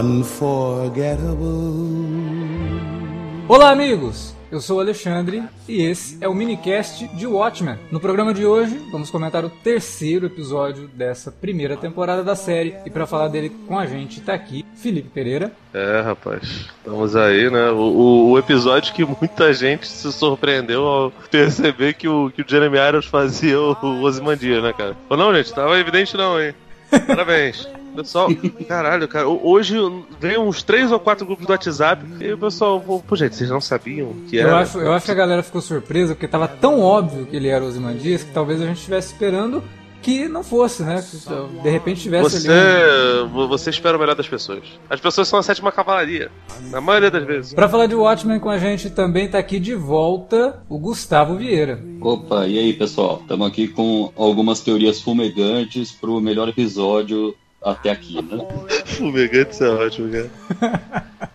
unforgettable. Olá, amigos! Eu sou o Alexandre e esse é o minicast de Watchmen. No programa de hoje, vamos comentar o terceiro episódio dessa primeira temporada da série. E para falar dele com a gente, tá aqui Felipe Pereira. É, rapaz, estamos aí, né? O, o, o, episódio que muita gente se surpreendeu ao perceber que o, que o Jeremy Irons fazia o, o Ozymandias, né, cara? Ou não, gente? Tava evidente não, hein? Parabéns. Pessoal, caralho, cara, hoje veio uns três ou quatro grupos do WhatsApp e o pessoal, pô, gente, vocês não sabiam que era. Eu acho, eu acho que a galera ficou surpresa porque tava tão óbvio que ele era o Ozymandias que talvez a gente estivesse esperando que não fosse, né? De repente tivesse você, ali. Você espera o melhor das pessoas. As pessoas são a sétima cavalaria, na maioria das vezes. Para falar de Watchmen com a gente também tá aqui de volta o Gustavo Vieira. Opa, e aí pessoal? Estamos aqui com algumas teorias fumegantes pro melhor episódio até aqui, né? Fumegantes é ótimo, cara.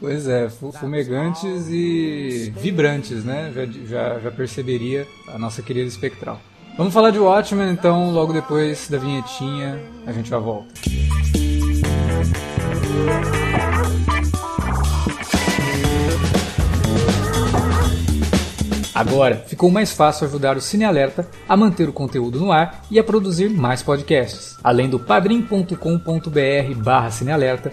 Pois é, fumegantes e vibrantes, né? Já, já, já perceberia a nossa querida espectral. Vamos falar de Watchmen, então, logo depois da vinhetinha, a gente já volta. Agora, ficou mais fácil ajudar o Cine Alerta a manter o conteúdo no ar e a produzir mais podcasts. Além do padrim.com.br barra cinealerta,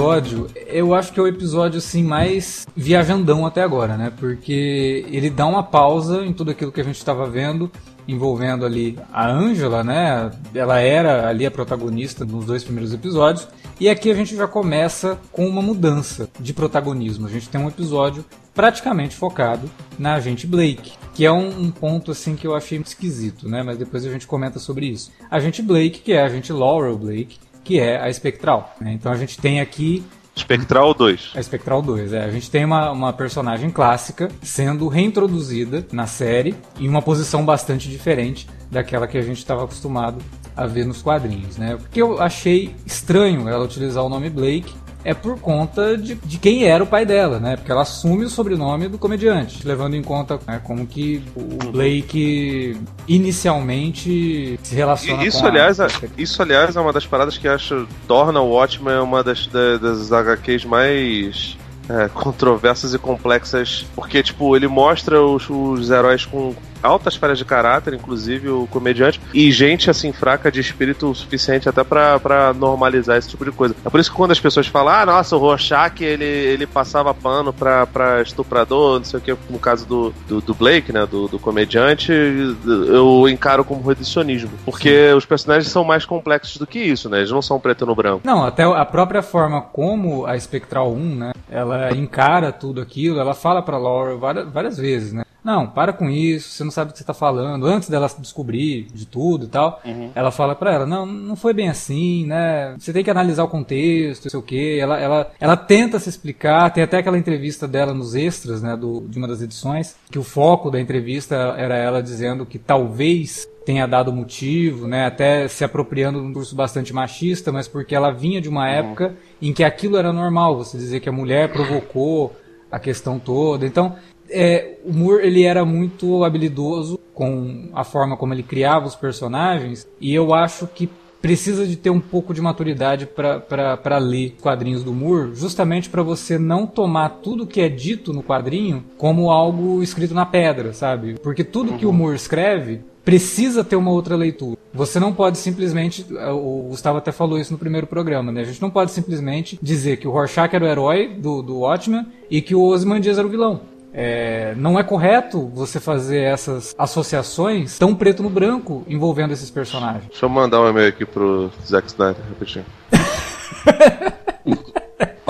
Episódio, eu acho que é o episódio assim mais viajandão até agora, né? Porque ele dá uma pausa em tudo aquilo que a gente estava vendo, envolvendo ali a Angela, né? Ela era ali a protagonista nos dois primeiros episódios. E aqui a gente já começa com uma mudança de protagonismo. A gente tem um episódio praticamente focado na agente Blake, que é um, um, ponto assim que eu achei esquisito, né? Mas depois a gente comenta sobre isso. A agente Blake, que é a agente Laurel Blake, que é a espectral. Né? Então a gente tem aqui Espectral 2. A Espectral 2, é. A gente tem uma, uma personagem clássica sendo reintroduzida na série em uma posição bastante diferente daquela que a gente estava acostumado a ver nos quadrinhos, né? Porque eu achei estranho ela utilizar o nome Blake é por conta de, de quem era o pai dela, né? Porque ela assume o sobrenome do comediante, levando em conta né, como que o Blake inicialmente se relaciona isso, com aliás, a... Isso, aliás, é uma das paradas que acho torna o Watchmen uma das, das, das HQs mais é, controversas e complexas, porque, tipo, ele mostra os, os heróis com altas falhas de caráter, inclusive o comediante, e gente assim fraca de espírito o suficiente até para normalizar esse tipo de coisa. É por isso que quando as pessoas falam, ah, nossa, o Rorschach ele, ele passava pano pra, pra estuprador, não sei o que, no caso do, do, do Blake, né, do, do, comediante, eu encaro como reducionismo, porque Sim. os personagens são mais complexos do que isso, né, eles não são preto no branco. Não, até a própria forma como a Spectral 1, né, ela encara tudo aquilo, ela fala pra Laura várias, várias vezes, né, não, para com isso, você não sabe o que você está falando. Antes dela descobrir de tudo e tal, uhum. ela fala para ela, não, não foi bem assim, né? Você tem que analisar o contexto, não sei o quê. Ela, ela, ela tenta se explicar, tem até aquela entrevista dela nos extras, né, do, de uma das edições, que o foco da entrevista era ela dizendo que talvez tenha dado motivo, né, até se apropriando de um curso bastante machista, mas porque ela vinha de uma uhum. época em que aquilo era normal, você dizer que a mulher provocou a questão toda. Então, é, o Moore ele era muito habilidoso com a forma como ele criava os personagens e eu acho que precisa de ter um pouco de maturidade para ler quadrinhos do Moore, justamente para você não tomar tudo que é dito no quadrinho como algo escrito na pedra, sabe? Porque tudo uhum. que o uhum. Moore escreve precisa ter uma outra leitura. Você não pode simplesmente, o Gustavo até falou isso no primeiro programa, né? A gente não pode simplesmente dizer que o Rorschach era o herói do, do Watchmen e que o Ozymandias era o vilão. É, não é correto você fazer essas associações tão preto no branco envolvendo esses personagens. Deixa eu mandar um e-mail aqui pro Zack Snyder rapidinho.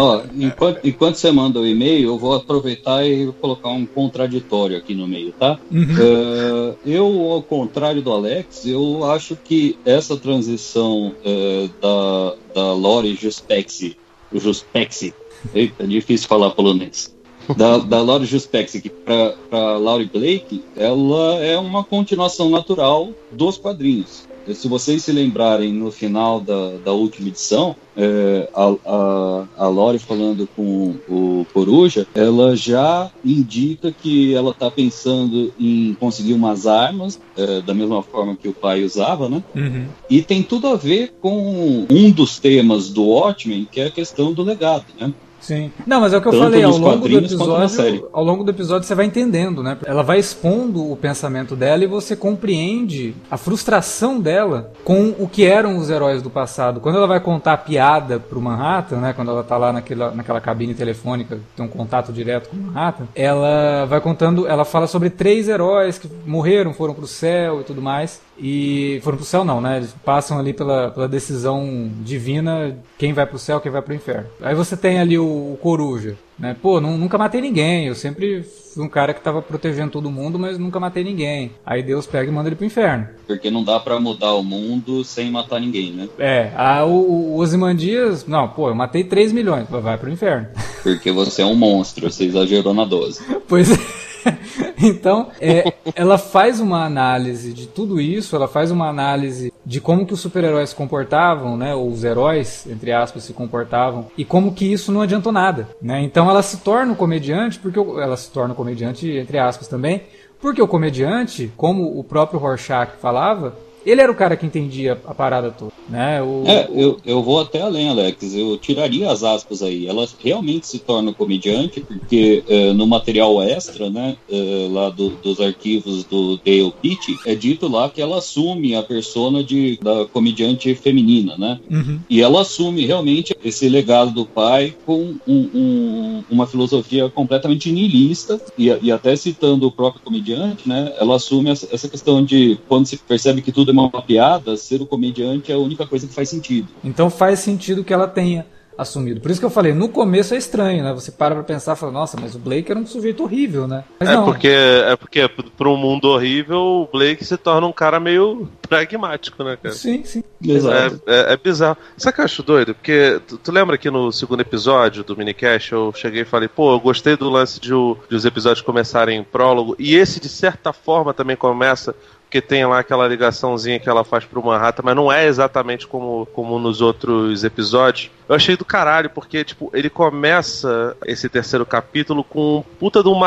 Ó, enquanto, enquanto você manda o e-mail, eu vou aproveitar e colocar um contraditório aqui no meio, tá? Uhum. Uh, eu, ao contrário do Alex, eu acho que essa transição uh, da, da Lori Juspexi, Juspexi, eita, é difícil falar polonês, da, da Laurie Juspexi para Laurie Blake, ela é uma continuação natural dos quadrinhos. Se vocês se lembrarem no final da, da última edição, é, a, a, a Lori falando com o Coruja, ela já indica que ela está pensando em conseguir umas armas, é, da mesma forma que o pai usava, né? Uhum. E tem tudo a ver com um dos temas do Watchmen, que é a questão do legado, né? Sim. Não, mas é o que eu Tanto falei, ao longo do episódio, ao longo do episódio você vai entendendo, né? Ela vai expondo o pensamento dela e você compreende a frustração dela com o que eram os heróis do passado. Quando ela vai contar a piada pro Manhattan, né, quando ela tá lá naquela, naquela cabine telefônica, tem um contato direto com o Manhattan, ela vai contando, ela fala sobre três heróis que morreram, foram pro céu e tudo mais. E foram pro céu não, né? Eles passam ali pela, pela decisão divina quem vai pro céu, quem vai pro inferno. Aí você tem ali o, o coruja, né? Pô, nunca matei ninguém, eu sempre fui um cara que tava protegendo todo mundo, mas nunca matei ninguém. Aí Deus pega e manda ele pro inferno. Porque não dá para mudar o mundo sem matar ninguém, né? É, a, o, o Osimandias, não, pô, eu matei 3 milhões, vai pro inferno. Porque você é um monstro, você exagerou na dose. Pois é. então, é, ela faz uma análise de tudo isso, ela faz uma análise de como que os super-heróis se comportavam, né, ou os heróis, entre aspas, se comportavam, e como que isso não adiantou nada, né? Então ela se torna um comediante, porque ela se torna um comediante, entre aspas, também, porque o comediante, como o próprio Rorschach falava, ele era o cara que entendia a parada toda, né? O... É, eu, eu vou até além, Alex. Eu tiraria as aspas aí. Ela realmente se torna comediante, porque é, no material extra, né, é, lá do, dos arquivos do Dale Pitt, é dito lá que ela assume a persona de, da comediante feminina, né? Uhum. E ela assume realmente esse legado do pai com um, um, uma filosofia completamente niilista, e, e, até citando o próprio comediante, né? Ela assume essa, essa questão de quando se percebe que tudo é uma piada, ser o comediante é a única coisa que faz sentido. Então faz sentido que ela tenha assumido. Por isso que eu falei, no começo é estranho, né? Você para pra pensar e fala, nossa, mas o Blake era um sujeito horrível, né? Mas é, não. Porque, é porque para um mundo horrível, o Blake se torna um cara meio pragmático, né, cara? Sim, sim. Exato. É, é, é bizarro. Sabe o que eu acho doido? Porque tu, tu, lembra que no segundo episódio do minicast eu cheguei e falei, pô, eu gostei do lance de, o, de os episódios começarem em prólogo, e esse de certa forma também começa porque tem lá aquela ligaçãozinha que ela faz pro Manhattan, mas não é exatamente como, como nos outros episódios. Eu achei do caralho, porque, tipo, ele começa esse terceiro capítulo com um puta de um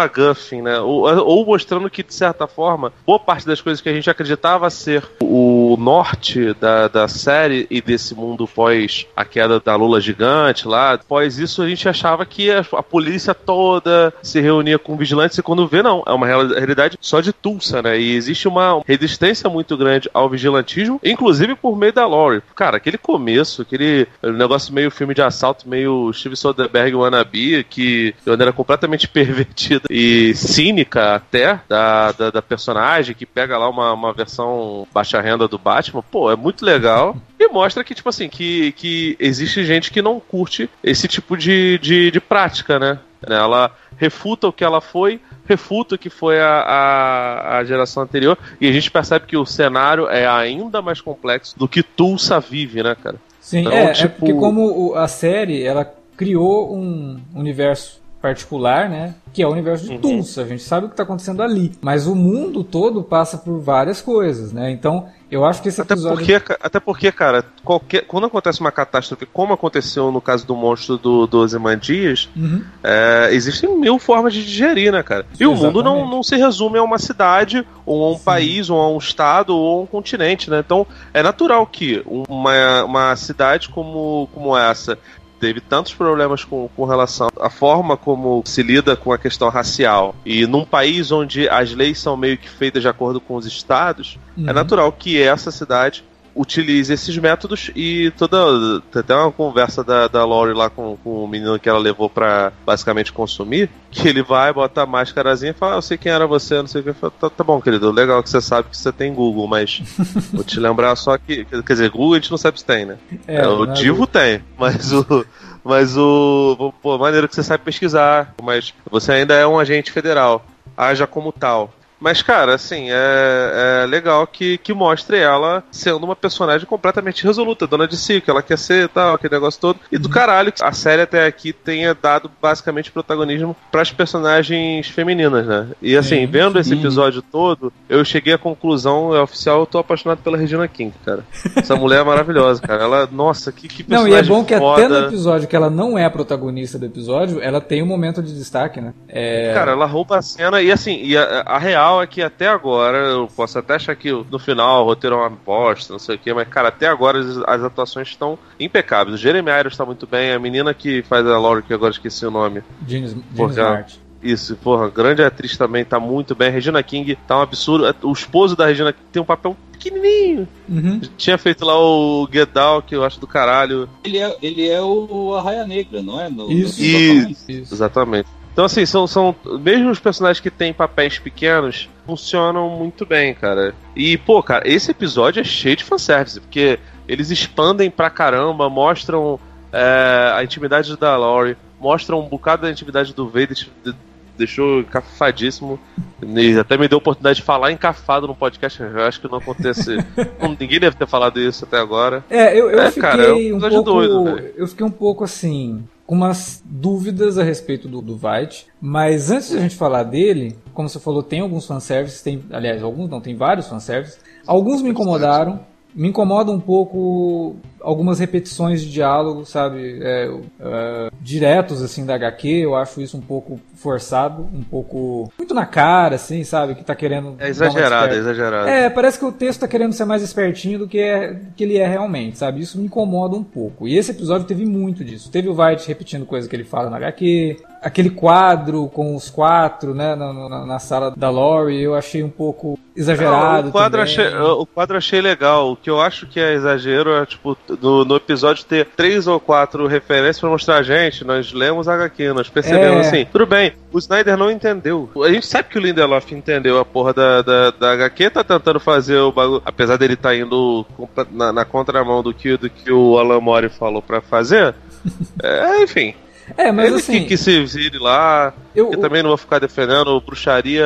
né? Ou, ou, mostrando que, de certa forma, boa parte das coisas que a gente acreditava ser o norte da, da série e desse mundo pós a queda da Lula gigante lá, após isso a gente achava que a, a polícia toda se reunia com vigilantes e quando vê, não, é uma realidade só de Tulsa, né? E existe uma resistência muito grande ao vigilantismo, inclusive por meio da Lori. Cara, aquele começo, aquele negócio meio filme de assalto, meio Steve Soderbergh wannabe, que de maneira completamente pervertida e cínica até da, da, da personagem, que pega lá uma, uma versão baixa renda do Batman, pô, é muito legal. E mostra que, tipo assim, que, que existe gente que não curte esse tipo de, de, de prática, né? Ela refuta o que ela foi, refuta o que foi a, a, a, geração anterior, e a gente percebe que o cenário é ainda mais complexo do que Tulsa vive, né, cara? Sim, então, é, é tipo... é porque como a série, ela criou um universo particular, né? Que é o universo de uhum. Tulsa. A gente sabe o que está acontecendo ali. Mas o mundo todo passa por várias coisas, né? Então, eu acho que esse episódio. Até porque, até porque cara, qualquer, quando acontece uma catástrofe, como aconteceu no caso do monstro do, do Ozymandias, uhum. é, existem mil formas de digerir, né, cara? E Exatamente. o mundo não, não se resume a uma cidade, ou a um Sim. país, ou a um estado, ou a um continente, né? Então, é natural que uma, uma cidade como, como essa teve tantos problemas com, com relação à forma como se lida com a questão racial e num país onde as leis são meio que feitas de acordo com os estados, é uhum. é natural que essa cidade utilize esses métodos e toda. Tem até uma conversa da, da Lori lá com, com o menino que ela levou pra basicamente consumir. Que ele vai, bota a máscarazinha e fala: ah, Eu sei quem era você, não sei o que. Falo, tá, tá, bom, querido, legal que você sabe que você tem Google, mas vou te lembrar só que. Quer dizer, Google a gente não sabe se tem, né? É, é o Divo tem, mas o. Mas o. Pô, maneiro que você sabe pesquisar, mas você ainda é um agente federal. Haja como tal. Mas, cara, assim, é, é legal que, que mostre ela sendo uma personagem completamente resoluta, dona de si, que ela quer ser tal, aquele negócio todo. E do uhum. caralho que a série até aqui tenha dado basicamente protagonismo para as personagens femininas, né? E assim, vendo esse episódio todo, eu cheguei à conclusão, é oficial, eu tô apaixonado pela Regina King, cara. Essa mulher é maravilhosa, cara. Ela, nossa, que, que personagem Não, e é bom que foda. até no episódio que ela não é a protagonista do episódio, ela tem um momento de destaque, né? É... Cara, ela rouba a cena e assim, e a, a real é que até agora, eu posso até achar que no final o roteiro é uma bosta, não sei o que, mas cara, até agora as, as atuações estão impecáveis. O Jeremy Irons está muito bem, a menina que faz a Laura, que agora esqueci o nome. James, James Smart. Isso, porra, grande atriz também, tá muito bem. Regina King tá um absurdo. O esposo da Regina King tem um papel pequenininho. Uhum. Tinha feito lá o Get Down, que eu acho do caralho. Ele é, ele é o Arraia Negra, não é? No, isso. No isso. isso. Exatamente. Então, assim, são, são. Mesmo os personagens que têm papéis pequenos funcionam muito bem, cara. E, pô, cara, esse episódio é cheio de fanservice, porque eles expandem pra caramba, mostram é, a intimidade da Laurie, mostram um bocado da intimidade do Vader, deixou encafadíssimo. E até me deu a oportunidade de falar encafado no podcast. Eu acho que não acontece. ninguém deve ter falado isso até agora. É, eu, eu é, fiquei cara, é um, um pouco. Doido, eu fiquei um pouco assim com umas dúvidas a respeito do, do Vite, mas antes de a gente falar dele, como você falou, tem alguns fanservices, tem, aliás, alguns não, tem vários fanservices. Alguns me incomodaram, me incomoda um pouco algumas repetições de diálogo, sabe, é, é, diretos assim da HQ. Eu acho isso um pouco forçado, um pouco muito na cara, assim, sabe, que tá querendo. É exagerado, é exagerado. É, parece que o texto tá querendo ser mais espertinho do que, é, que ele é realmente, sabe. Isso me incomoda um pouco. E esse episódio teve muito disso. Teve o White repetindo coisa que ele fala na HQ, aquele quadro com os quatro, né, na, na, na sala da Lori, eu achei um pouco exagerado. Não, o, quadro achei, o quadro achei legal. O que eu acho que é exagero é, tipo, no, no episódio ter três ou quatro referências pra mostrar a gente, nós lemos HQ, nós percebemos é. assim. Tudo bem, o Snyder não entendeu. A gente sabe que o Lindelof entendeu a porra da, da, da HQ, tá tentando fazer o bagulho. Apesar dele tá indo na, na contramão do que, do que o Alan Moore falou pra fazer. é, enfim. É, mas Ele assim. Que, que se vire lá. Eu, eu também não vou ficar defendendo. Bruxaria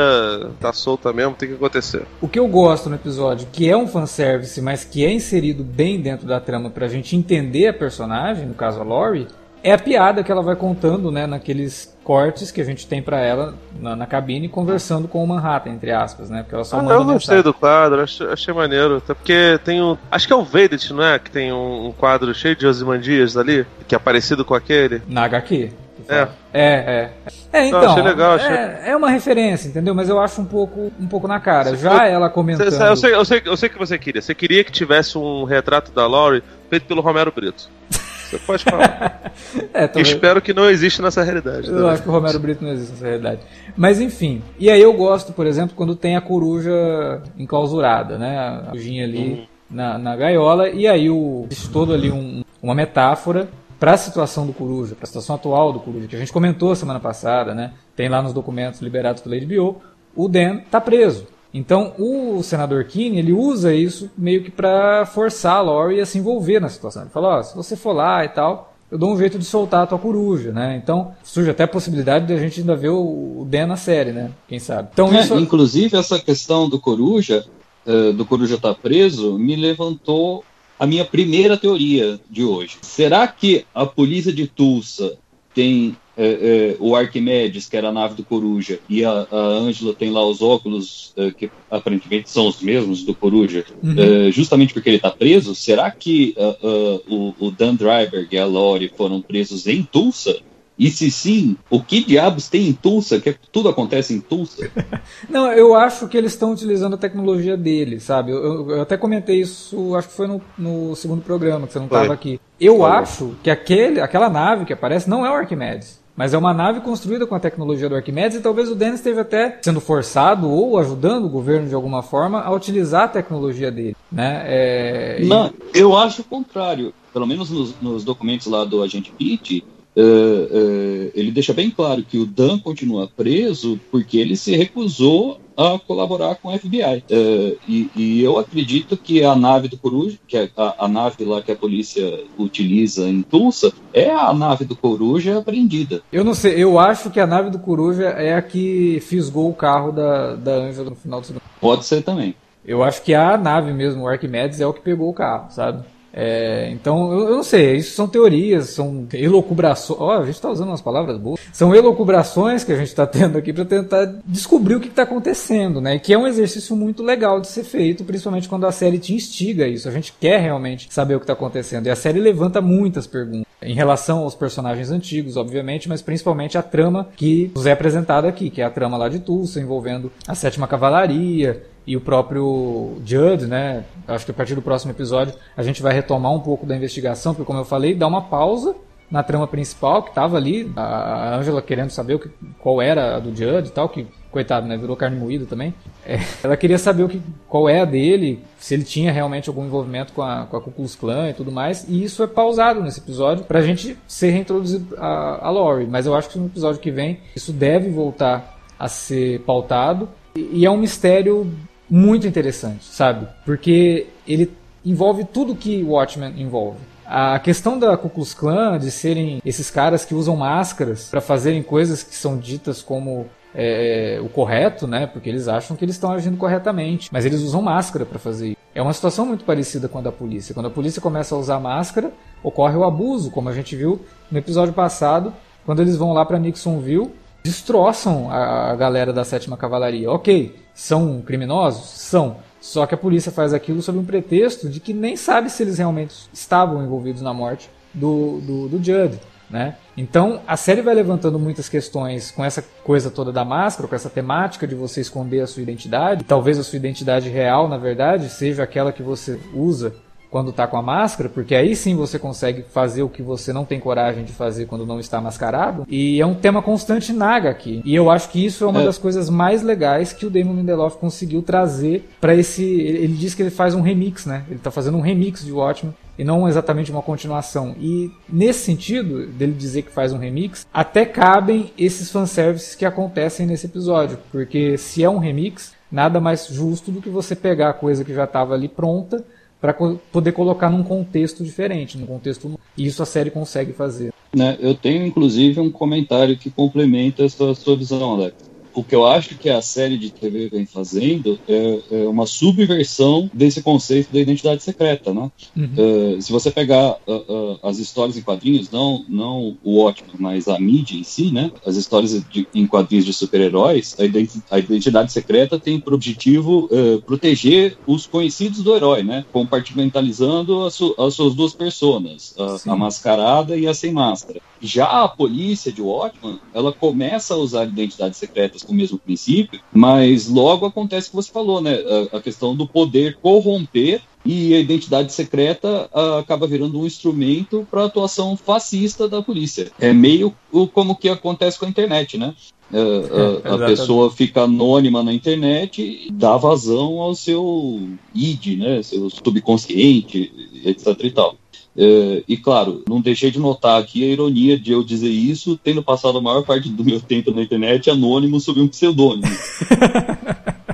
tá solta mesmo, tem que acontecer. O que eu gosto no episódio, que é um fanservice, mas que é inserido bem dentro da trama pra gente entender a personagem, no caso a Lori, é a piada que ela vai contando, né, naqueles cortes que a gente tem para ela na, na, cabine conversando com o Manhattan, entre aspas, né? Porque ela só ah, manda Eu gostei do quadro, achei, achei, maneiro. Até porque tem um. Acho que é o Vedit, não é? Que tem um, um quadro cheio de Osimandias ali, que é parecido com aquele. Na HQ. É. É, é. É, então. Não, achei legal, achei... É, é, uma referência, entendeu? Mas eu acho um pouco, um pouco na cara. Já ela comentando. Eu sei, eu, sei, eu sei que você queria. Você queria que tivesse um retrato da Laurie feito pelo Romero Brito. Você pode falar. é, talvez... Espero que não exista nessa realidade. Eu acho que o Romero Brito não existe nessa realidade. Mas enfim. E aí eu gosto, por exemplo, quando tem a coruja enclausurada, né? A corujinha ali uhum. na, na gaiola. E aí o, existe todo ali um, uma metáfora para a situação do Coruja, para a situação atual do Coruja, que a gente comentou semana passada, né? Tem lá nos documentos liberados pela HBO, o Dan tá preso. Então, o senador Keane, ele usa isso meio que para forçar a Laurie a se envolver na situação. Ele fala, oh, se você for lá e tal, eu dou um jeito de soltar a tua coruja, né? Então, surge até a possibilidade de a gente ainda ver o Dan na série, né? Quem sabe. Então, é, isso... Inclusive, essa questão do coruja, uh, do coruja estar tá preso, me levantou a minha primeira teoria de hoje. Será que a polícia de Tulsa tem é, é, o Arquimedes, que era a nave do Coruja, e a, a Angela tem lá os óculos, é, que aparentemente são os mesmos do Coruja, uhum. É, justamente porque ele está preso, será que uh, uh, o, o, Dan Driver e a Lori foram presos em Tulsa? E se sim, o que diabos tem em Tulsa? Que tudo acontece em Tulsa? Não, eu acho que eles estão utilizando a tecnologia dele, sabe? Eu, eu, até comentei isso, acho que foi no, no segundo programa, que você não estava aqui. Eu foi. acho que aquele, aquela nave que aparece não é o Arquimedes. Mas é uma nave construída com a tecnologia do Arquimedes e talvez o Dennis esteja até sendo forçado ou ajudando o governo de alguma forma a utilizar a tecnologia dele. Né? É... Não, eu acho o contrário. Pelo menos nos, nos documentos lá do agente Pitt, Uh, uh, ele deixa bem claro que o Dan continua preso porque ele se recusou a colaborar com o FBI. Uh, e, e, eu acredito que a nave do Coruja, que é a, a, nave lá que a polícia utiliza em Tulsa, é a nave do Coruja apreendida. Eu não sei, eu acho que a nave do Coruja é a que fisgou o carro da, da Angela no final do segundo. Pode ser também. Eu acho que a nave mesmo, o Arquimedes, é o que pegou o carro, sabe? É, então, eu, eu, não sei, isso são teorias, são elocubrações. Ó, oh, a gente está usando umas palavras boas. São elocubrações que a gente está tendo aqui para tentar descobrir o que está acontecendo, né? E que é um exercício muito legal de ser feito, principalmente quando a série te instiga isso. A gente quer realmente saber o que está acontecendo. E a série levanta muitas perguntas em relação aos personagens antigos, obviamente, mas principalmente a trama que nos é apresentada aqui, que é a trama lá de Tulsa, envolvendo a Sétima Cavalaria e o próprio Judd, né? Acho que a partir do próximo episódio a gente vai retomar um pouco da investigação, porque como eu falei, dá uma pausa na trama principal que estava ali, a Angela querendo saber o que, qual era a do Judd e tal, que coitado, né, virou carne moída também. É, ela queria saber o que, qual é a dele, se ele tinha realmente algum envolvimento com a, com a Ku Klux Klan e tudo mais, e isso é pausado nesse episódio pra gente ser reintroduzido a, a mas eu acho que no episódio que vem isso deve voltar a ser pautado, e é um mistério muito interessante, sabe? Porque ele envolve tudo que Watchmen envolve. A questão da Ku Klux Klan, de serem esses caras que usam máscaras para fazerem coisas que são ditas como é, o correto, né? Porque eles acham que eles estão agindo corretamente, mas eles usam máscara para fazer isso. É uma situação muito parecida com a da polícia. Quando a polícia começa a usar máscara, ocorre o abuso, como a gente viu no episódio passado, quando eles vão lá para Nixonville destroçam a galera da sétima cavalaria. Ok, são criminosos? São. Só que a polícia faz aquilo sob um pretexto de que nem sabe se eles realmente estavam envolvidos na morte do, do, do Judd. Né? Então a série vai levantando muitas questões com essa coisa toda da máscara, com essa temática de você esconder a sua identidade. Talvez a sua identidade real, na verdade, seja aquela que você usa quando está com a máscara, porque aí sim você consegue fazer o que você não tem coragem de fazer quando não está mascarado. E é um tema constante naga aqui. E eu acho que isso é uma é. das coisas mais legais que o Damon Lindelof conseguiu trazer para esse. Ele diz que ele faz um remix, né? Ele está fazendo um remix de Watchmen e não exatamente uma continuação. E nesse sentido, dele dizer que faz um remix, até cabem esses fanservices que acontecem nesse episódio, porque se é um remix, nada mais justo do que você pegar a coisa que já estava ali pronta para poder colocar num contexto diferente, num contexto e isso a série consegue fazer. Né, eu tenho inclusive um comentário que complementa essa sua visão, Alex o que eu acho que a série de TV vem fazendo é, é uma subversão desse conceito da identidade secreta, né? Uhum. Uh, se você pegar uh, uh, as histórias em quadrinhos, não, não o ótimo, mas a mídia em si, né? As histórias de, em quadrinhos de super-heróis, a, identi a, identidade secreta tem por objetivo proteger os conhecidos do herói, né? Compartimentalizando as, su as suas duas personas, a, a mascarada e a sem máscara. Já a polícia de Watchman, ela começa a usar identidades secretas o mesmo princípio, mas logo acontece o que você falou, né? A, a questão do poder corromper e a identidade secreta uh, acaba virando um instrumento para a atuação fascista da polícia. É meio como que acontece com a internet, né? Uh, é, a pessoa fica anônima na internet e dá vazão ao seu id, né? Seu subconsciente, etc e tal. É, e claro, não deixei de notar aqui a ironia de eu dizer isso, tendo passado a maior parte do meu tempo na internet anônimo sob um pseudônimo.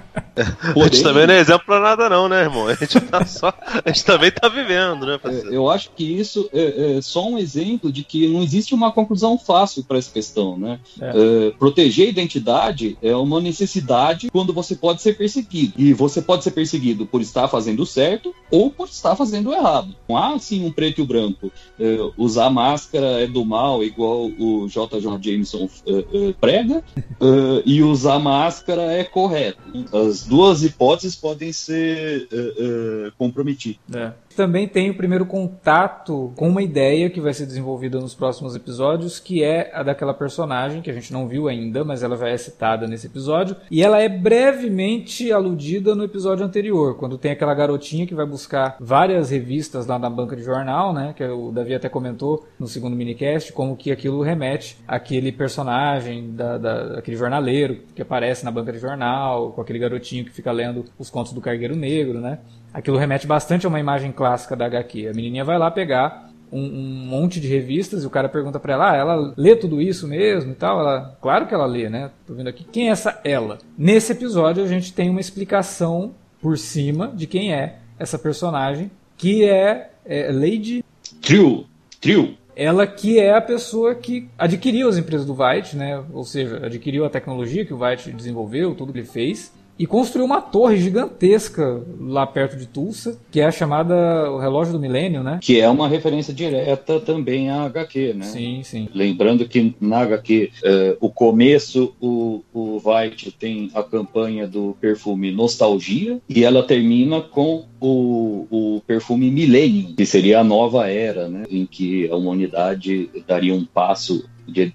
Gente também não é exemplo pra nada, não, né, irmão? A gente, tá só, a gente também tá vivendo, né? É, eu acho que isso é, é, só um exemplo de que não existe uma conclusão fácil para essa questão, né? É. É, proteger a identidade é uma necessidade quando você pode ser perseguido. E você pode ser perseguido por estar fazendo certo ou por estar fazendo errado. Não há, assim, um preto e o branco. É, usar máscara é do mal, igual o J.J. Jameson prega, e usar máscara é correto. As duas hipóteses podem ser uh, uh, comprometidas. É. Também tem o primeiro contato com uma ideia que vai ser desenvolvida nos próximos episódios, que é a daquela personagem que a gente não viu ainda, mas ela já é citada nesse episódio. E ela é brevemente aludida no episódio anterior, quando tem aquela garotinha que vai buscar várias revistas lá na banca de jornal, né? Que o Davi até comentou no segundo minicast, como que aquilo remete àquele personagem, da, da, aquele jornaleiro que aparece na banca de jornal, com aquele garotinho que fica lendo os contos do Cargueiro Negro, né? Aquilo remete bastante a uma imagem clássica da HQ. A menininha vai lá pegar um, um monte de revistas e o cara pergunta para ela: ah, ela lê tudo isso mesmo e tal? Ela, claro que ela lê, né? Tô vendo aqui. Quem é essa ela? Nesse episódio a gente tem uma explicação por cima de quem é essa personagem, que é, é Lady Trio. Trio. Ela que é a pessoa que adquiriu as empresas do White, né? Ou seja, adquiriu a tecnologia que o White desenvolveu, tudo que ele fez e construiu uma torre gigantesca lá perto de Tulsa, que é a chamada o relógio do milênio, né? Que é uma referência direta também à HQ, né? Sim, sim. Lembrando que na HQ, uh, eh, o começo, o, o White tem a campanha do perfume Nostalgia, e ela termina com o, o perfume Millennium, que seria a nova era, né? Em que a humanidade daria um passo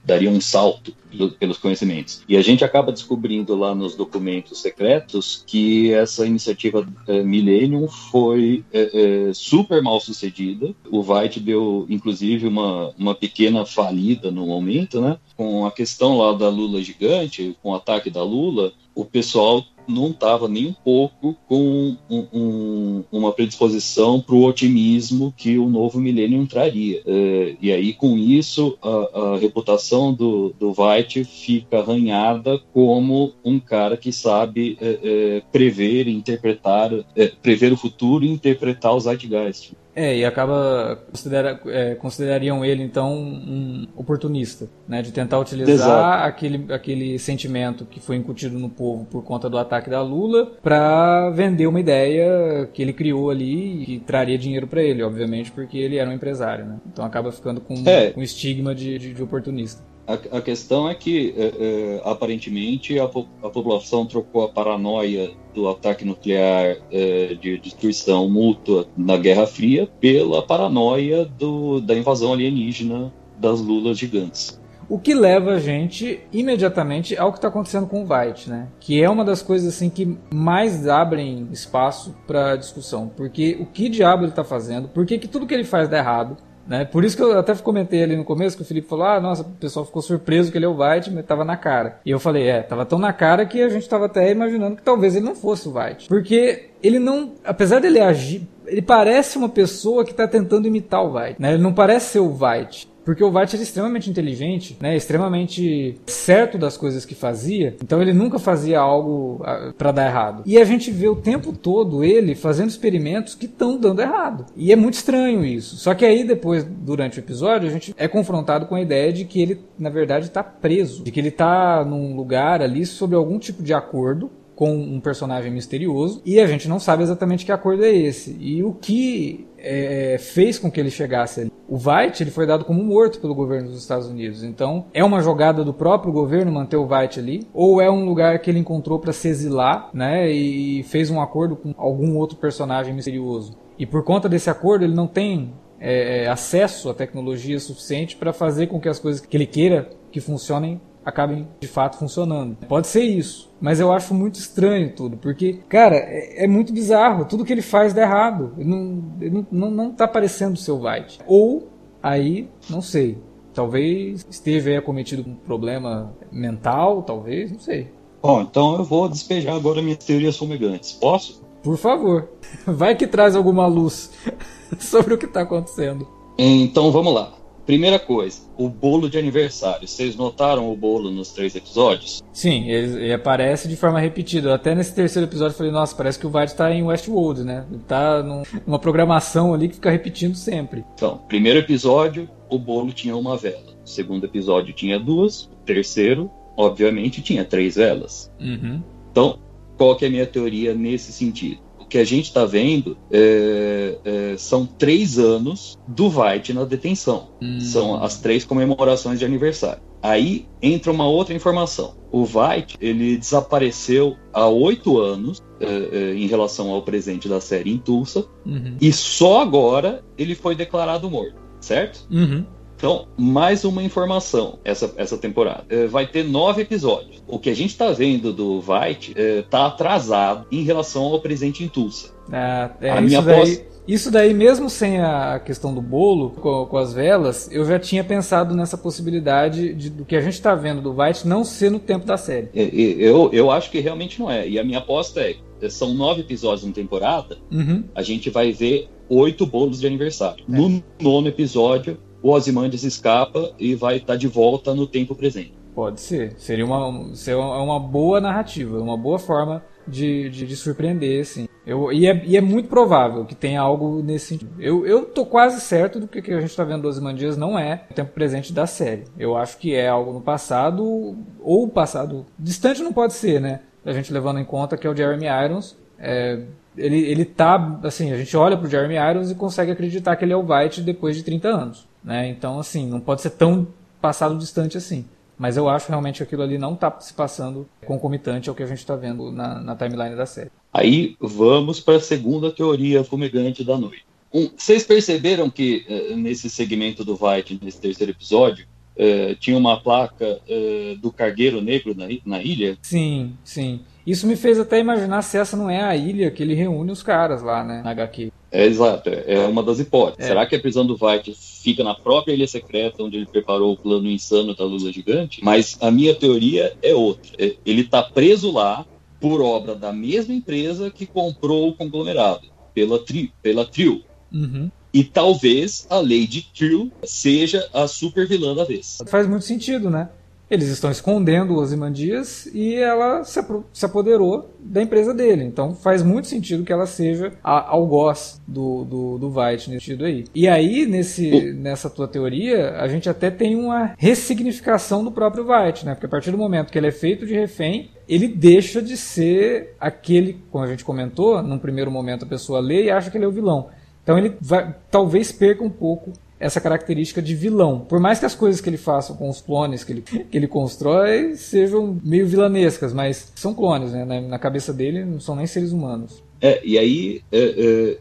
daria um salto do, pelos conhecimentos. E a gente acaba descobrindo lá nos documentos secretos que essa iniciativa é, Millennium foi é, é, super mal sucedida. O White deu, inclusive, uma, uma pequena falida no momento, né? Com a questão lá da Lula gigante, com o ataque da Lula, o pessoal não estava nem um pouco com um, um, uma predisposição para o otimismo que o novo milênio traria. É, e aí, com isso, a, a, reputação do, do White fica arranhada como um cara que sabe é, é, prever, interpretar, é, prever o futuro e interpretar os zeitgeist. É, e acaba considera, é, considerariam ele então um oportunista, né, de tentar utilizar aquele, aquele sentimento que foi incutido no povo por conta do ataque da Lula para vender uma ideia que ele criou ali e que traria dinheiro para ele, obviamente, porque ele era um empresário, né? Então acaba ficando com é. um estigma de, de, de oportunista. A, questão é que, é, é, aparentemente, a, a, população trocou a paranoia do ataque nuclear é, de destruição mútua na Guerra Fria pela paranoia do, da invasão alienígena das lulas gigantes. O que leva a gente imediatamente ao que está acontecendo com o White, né? Que é uma das coisas assim que mais abrem espaço para discussão, porque o que diabo ele está fazendo? Por que tudo que ele faz dá errado? Né? Por isso que eu até comentei ali no começo que o Felipe falou: ah, nossa, o pessoal ficou surpreso que ele é o White, mas tava na cara. E eu falei: é, tava tão na cara que a gente tava até imaginando que talvez ele não fosse o White. Porque ele não, apesar dele agir, ele parece uma pessoa que tá tentando imitar o White, né? Ele não parece ser o White. Porque o White era extremamente inteligente, né? Extremamente certo das coisas que fazia. Então ele nunca fazia algo ah, para dar errado. E a gente vê o tempo todo ele fazendo experimentos que estão dando errado. E é muito estranho isso. Só que aí depois, durante o episódio, a gente é confrontado com a ideia de que ele, na verdade, está preso. De que ele está num lugar ali sob algum tipo de acordo com um personagem misterioso e a gente não sabe exatamente que acordo é esse. E o que é, fez com que ele chegasse ali. O White ele foi dado como morto pelo governo dos Estados Unidos. Então, é uma jogada do próprio governo manter o White ali, ou é um lugar que ele encontrou para se exilar, né, e fez um acordo com algum outro personagem misterioso. E por conta desse acordo, ele não tem é, acesso à tecnologia suficiente para fazer com que as coisas que ele queira que funcionem acabem de fato funcionando. Pode ser isso, mas eu acho muito estranho tudo, porque, cara, é, é muito bizarro. Tudo que ele faz dá errado. Ele não, ele não, não tá parecendo o seu White. Ou, aí, não sei. Talvez esteja aí acometido com um problema mental, talvez, não sei. Bom, então eu vou despejar agora minhas teorias fumegantes. Posso? Por favor. Vai que traz alguma luz sobre o que está acontecendo. Então vamos lá. Primeira coisa, o bolo de aniversário. Vocês notaram o bolo nos três episódios? Sim, ele, ele aparece de forma repetida. Até nesse terceiro episódio eu falei, nossa, parece que o White está em Westworld, né? Ele tá numa programação ali que fica repetindo sempre. Então, primeiro episódio, o bolo tinha uma vela. O segundo episódio tinha duas. O terceiro, obviamente, tinha três velas. Uhum. Então, qual que é a minha teoria nesse sentido? Que a gente está vendo é, é, são três anos do White na detenção. Hum. São as três comemorações de aniversário. Aí entra uma outra informação. O White ele desapareceu há oito anos é, é, em relação ao presente da série em Tulsa uhum. e só agora ele foi declarado morto, certo? Uhum. Então, mais uma informação essa, essa temporada. É, vai ter nove episódios. O que a gente está vendo do White está é, atrasado em relação ao presente em Tulsa. Ah, é, a minha daí. Isso daí, mesmo sem a questão do bolo com, com, as velas, eu já tinha pensado nessa possibilidade de, do que a gente está vendo do White não ser no tempo da série. É, eu, eu acho que realmente não é. E a minha aposta é: são nove episódios na temporada, uhum. a gente vai ver oito bolos de aniversário. É. No nono episódio, o Ozymandias escapa e vai estar tá de volta no tempo presente. Pode ser. Seria uma, seria uma boa narrativa, uma boa forma de, de, de surpreender, assim. Eu, e, é, e é muito provável que tenha algo nesse sentido. Eu, eu tô quase certo do que, que a gente está vendo do Ozymandias não é o tempo presente da série. Eu acho que é algo no passado, ou passado distante não pode ser, né? A gente levando em conta que é o Jeremy Irons. É, ele, ele tá, assim, a gente olha pro Jeremy Irons e consegue acreditar que ele é o White depois de 30 anos. Né? Então, assim, não pode ser tão passado distante assim. Mas eu acho realmente que aquilo ali não está se passando concomitante ao que a gente está vendo na, na, timeline da série. Aí vamos para a segunda teoria fumegante da noite. Um, vocês perceberam que uh, nesse segmento do White, nesse terceiro episódio, uh, tinha uma placa uh, do cargueiro negro na, na ilha? Sim, sim. Isso me fez até imaginar se essa não é a ilha que ele reúne os caras lá, né, na HQ. É exato, é uma das hipóteses. É. Será que a prisão do White fica na própria ilha secreta onde ele preparou o plano insano da Lula gigante? Mas a minha teoria é outra. É, ele está preso lá por obra da mesma empresa que comprou o conglomerado, pela, tri, pela Trio. Uhum. E talvez a Lady Trio seja a super vilã da vez. Faz muito sentido, né? Eles estão escondendo o Ozymandias e ela se, se, apoderou da empresa dele. Então faz muito sentido que ela seja a, algoz do, do, do White nesse sentido aí. E aí, nesse, nessa tua teoria, a gente até tem uma ressignificação do próprio White, né? Porque a partir do momento que ele é feito de refém, ele deixa de ser aquele, como a gente comentou, num primeiro momento a pessoa lê e acha que ele é o vilão. Então ele vai, talvez perca um pouco essa característica de vilão. Por mais que as coisas que ele faça com os clones que ele, que ele constrói sejam meio vilanescas, mas são clones, né? Na, cabeça dele não são nem seres humanos. É, e aí é,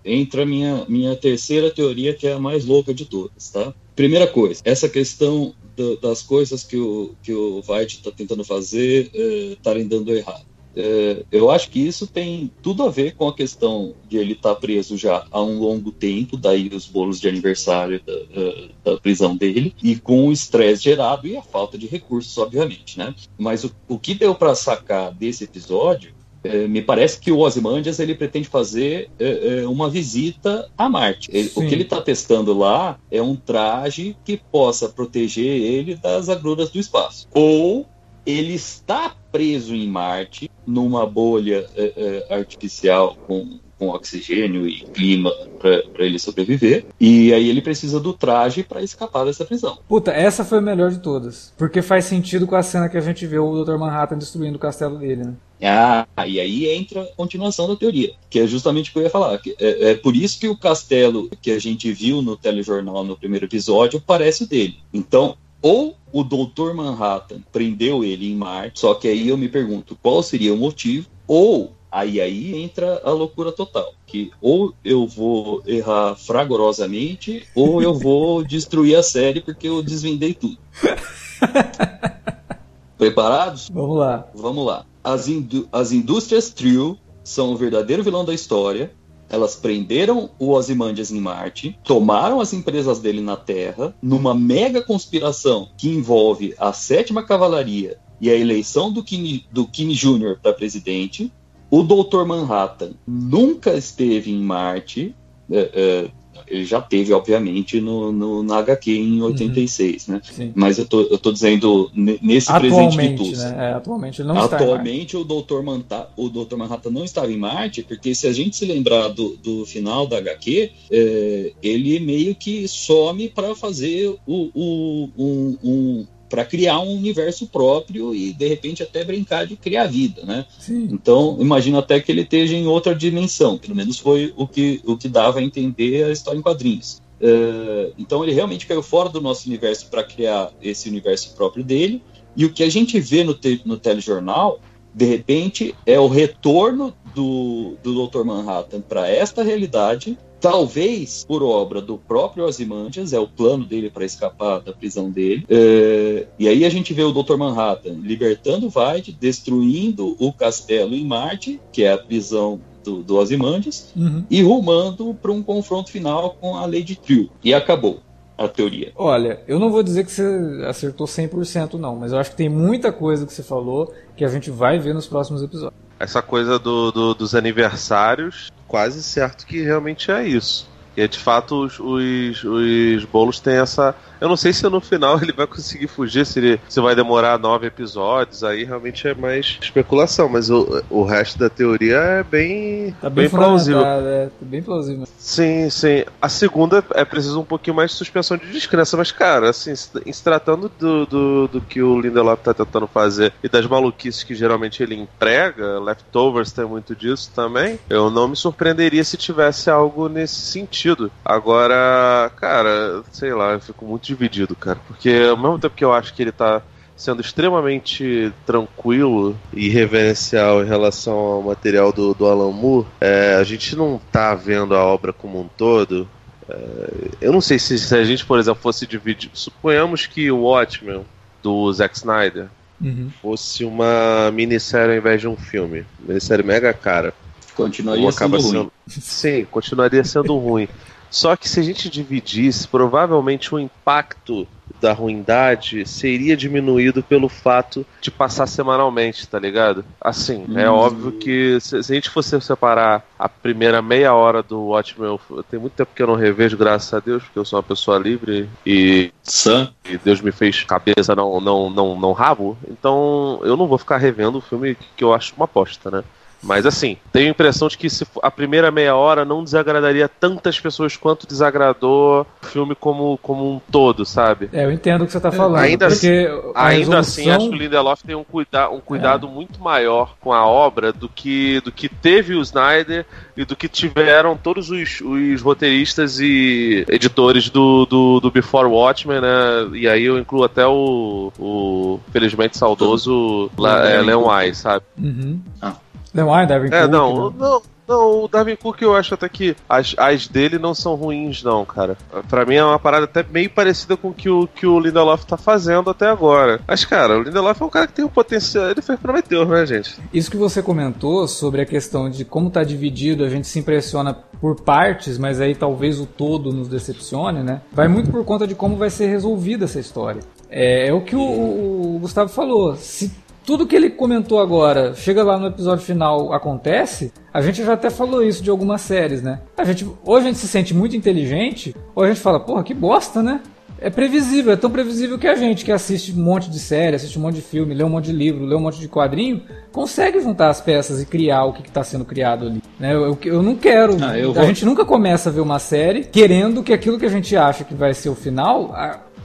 é, entra a minha, minha terceira teoria, que é a mais louca de todas, tá? Primeira coisa, essa questão do, das coisas que o, que o White está tentando fazer estarem é, dando errado. É, eu acho que isso tem tudo a ver com a questão de ele estar tá preso já há um longo tempo, daí os bolos de aniversário da, da prisão dele, e com o estresse gerado e a falta de recursos, obviamente, né? Mas o, o que deu para sacar desse episódio é, me parece que o Ozymandias ele pretende fazer é, é uma visita a Marte. Ele, o que ele está testando lá é um traje que possa proteger ele das agruras do espaço. Ou ele está preso em Marte, numa bolha é, é, artificial com, com oxigênio e clima para ele sobreviver. E aí ele precisa do traje para escapar dessa prisão. Puta, essa foi a melhor de todas. Porque faz sentido com a cena que a gente vê o Dr. Manhattan destruindo o castelo dele, né? Ah, e aí entra a continuação da teoria, que é justamente o que eu ia falar. É, é, por isso que o castelo que a gente viu no telejornal no primeiro episódio parece o dele. Então, ou o Doutor Manhattan prendeu ele em Marte, só que aí eu me pergunto qual seria o motivo, ou aí aí entra a loucura total, que ou eu vou errar fragorosamente, ou eu vou destruir a série porque eu desvendei tudo. Preparados? Vamos lá. Vamos lá. As, as indústrias Trio são o verdadeiro vilão da história elas prenderam o Ozymandias em Marte, tomaram as empresas dele na Terra, numa mega conspiração que envolve a Sétima Cavalaria e a eleição do Kini, do Kini Jr. para presidente. O Dr. Manhattan nunca esteve em Marte, é, é, ele já teve, obviamente, no, no, na HQ em 86, uhum. né? Sim. Mas eu tô, eu tô dizendo nesse atualmente, presente de Né? É, atualmente ele não atualmente, está o Dr. Manta, o Dr. Manhattan não estava em Marte, porque se a gente se lembrar do, do final da HQ, é, ele meio que some para fazer o, o, um, um para criar um universo próprio e de repente até brincar de criar vida, né? Sim. Então imagino até que ele esteja em outra dimensão, pelo menos foi o que o que dava a entender a história em quadrinhos. Uh, então ele realmente caiu fora do nosso universo para criar esse universo próprio dele. E o que a gente vê no, te, no telejornal, de repente, é o retorno do, do Dr. Manhattan para esta realidade talvez por obra do próprio Ozymandias, é o plano dele para escapar da prisão dele. É, e aí a gente vê o Dr. Manhattan libertando White, destruindo o castelo em Marte, que é a prisão do, do Ozymandias, uhum. e rumando para um confronto final com a Lady Trill. E acabou a teoria. Olha, eu não vou dizer que você acertou 100% não, mas eu acho que tem muita coisa que você falou que a gente vai ver nos próximos episódios. Essa coisa do, do dos aniversários quase certo que realmente é isso. E de fato os, os, os bolos têm essa eu não sei se no final ele vai conseguir fugir, se, ele, se vai demorar nove episódios, aí realmente é mais especulação, mas o, o resto da teoria é bem, tá bem, bem plausível. É, tá bem plausível. Sim, sim. A segunda é preciso um pouquinho mais de suspensão de descrença, mas cara, assim, se, se tratando do, do, do, que o Lindelof tá tentando fazer e das maluquices que geralmente ele emprega, Leftovers tem muito disso também, eu não me surpreenderia se tivesse algo nesse sentido. Agora, cara, sei lá, eu fico muito dividido, cara. Porque ao mesmo tempo que eu acho que ele tá sendo extremamente tranquilo e reverencial em relação ao material do, do Alan Moore, é, a gente não tá vendo a obra como um todo. É, eu não sei se, se, a gente, por exemplo, fosse dividir. Suponhamos que o Watchmen do Zack Snyder uhum. fosse uma minissérie ao invés de um filme. Minissérie mega cara. Continuaria sendo, sendo ruim. Sim, continuaria sendo ruim. Só que se a gente dividisse, provavelmente o impacto da ruindade seria diminuído pelo fato de passar semanalmente, tá ligado? Assim, é hum. é óbvio que se, se, a gente fosse separar a primeira meia hora do Watchmen, tem muito tempo que eu não revejo, graças a Deus, porque eu sou uma pessoa livre e, Sam. e Deus me fez cabeça, não, não, não, não rabo. Então eu não vou ficar revendo o filme que eu acho uma aposta, né? Mas assim, tenho a impressão de que se a primeira meia hora não desagradaria tantas pessoas quanto desagradou o filme como, como um todo, sabe? É, eu entendo o que você está falando. Ainda, assim, ainda assim, acho que o Lindelof tem um, cuida um cuidado é. muito maior com a obra do que, do que teve o Snyder e do que tiveram todos os, os roteiristas e editores do, do, do, Before Watchmen, né? E aí eu incluo até o, o felizmente saudoso é, Leon Wise, sabe? Uhum. Ah. Não, Darwin é, Cook. Não, né? não, não, o Darwin Cook eu acho até que as, as dele não são ruins, não, cara. Pra mim é uma parada até meio parecida com o que o, que o Lindelof tá fazendo até agora. Mas, cara, o Lindelof é um cara que tem um potencial. Ele fez Prometeu, né, gente? Isso que você comentou sobre a questão de como tá dividido, a gente se impressiona por partes, mas aí talvez o todo nos decepcione, né? Vai muito por conta de como vai ser resolvida essa história. É, é o que o, o Gustavo falou. Se tudo que ele comentou agora chega lá no episódio final, acontece, a gente já até falou isso de algumas séries, né? A gente, ou a gente se sente muito inteligente, ou a gente fala, porra, que bosta, né? É previsível, é tão previsível que a gente que assiste um monte de série, assiste um monte de filme, lê um monte de livro, lê um monte de quadrinho, consegue juntar as peças e criar o que está sendo criado ali. Né? Eu, eu não quero. Ah, eu a vou... gente nunca começa a ver uma série querendo que aquilo que a gente acha que vai ser o final,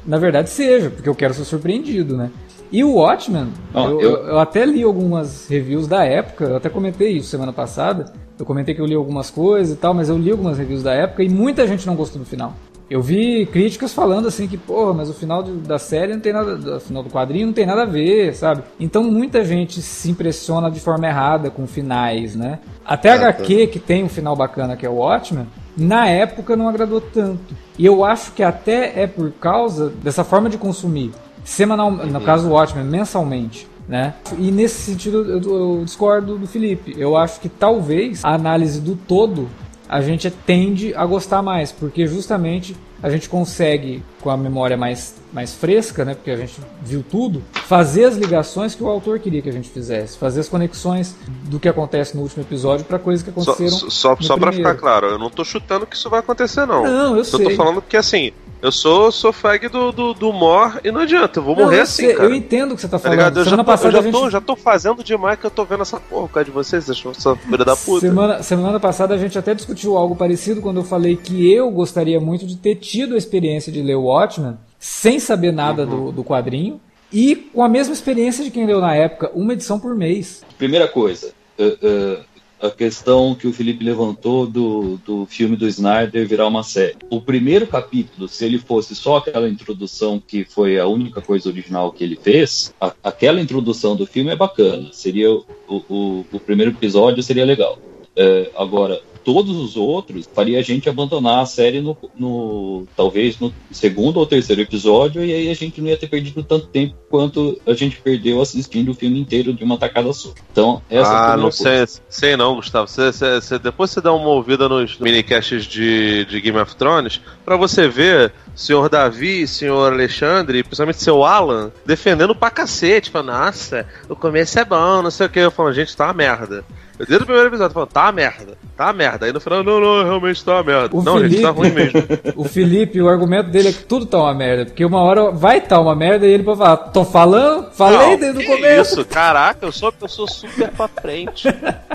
na verdade seja, porque eu quero ser surpreendido, né? E o Watchmen, oh, eu, eu... eu, até li algumas reviews da época, eu até comentei isso semana passada. Eu comentei que eu li algumas coisas e tal, mas eu li algumas reviews da época e muita gente não gostou do final. Eu vi críticas falando assim que, porra, mas o final de, da série não tem nada, o final do quadrinho não tem nada a ver, sabe? Então muita gente se impressiona de forma errada com finais, né? Até HQ, que tem um final bacana que é o Watchmen, na época não agradou tanto. E eu acho que até é por causa dessa forma de consumir semanal, no caso do Watchmen, mensalmente. Né? E nesse sentido eu, eu discordo do Felipe. Eu acho que talvez a análise do todo a gente tende a gostar mais, porque justamente a gente consegue, com a memória mais, mais fresca, né, porque a gente viu tudo, fazer as ligações que o autor queria que a gente fizesse, fazer as conexões do que acontece no último episódio para coisas que aconteceram. Só, só, só para ficar claro, eu não tô chutando que isso vai acontecer, não. Não, eu sei. Eu tô falando que assim, eu sou, sou fag do, do, do Mor e não adianta, eu vou não, morrer eu assim, sei, cara. Eu entendo o que você tá, tá falando. eu, já tô, passada, eu já, tô, gente... já tô fazendo demais que eu tô vendo essa porra por causa de vocês, essa filha da puta. Semana, semana passada a gente até discutiu algo parecido quando eu falei que eu gostaria muito de ter tido a experiência de ler o Watchmen sem saber nada uhum. do, do quadrinho e com a mesma experiência de quem leu na época, uma edição por mês. Primeira coisa, uh, uh, a questão que o Felipe levantou do, do filme do Snyder virar uma série. O primeiro capítulo, se ele fosse só aquela introdução que foi a única coisa original que ele fez, a, aquela introdução do filme é bacana. Seria o, o, o primeiro episódio seria legal. É, agora, todos os outros faria a gente abandonar a série no, no, talvez no segundo ou terceiro episódio e aí a gente não ia ter perdido tanto tempo quanto a gente perdeu assistindo o filme inteiro de uma tacada só. Então, essa ah, não sei, sei não, Gustavo. Você, você, você, depois você dá uma ouvida nos minicasts de, de Game of Thrones para você ver senhor Davi, senhor Alexandre, principalmente seu Alan, defendendo pra cacete, falando, nossa, o começo é bom, não sei o que. Eu falo, gente, tá uma merda. Desde o primeiro episódio, falando, tá uma merda, tá uma merda. Aí no final, não, não, realmente tá uma merda. O não, Felipe, gente, tá ruim mesmo. O Felipe, o argumento dele é que tudo tá uma merda. Porque uma hora vai tá uma merda e ele vai falar, tô falando, falei não, desde o começo. Isso, caraca, eu sou uma pessoa super pra frente.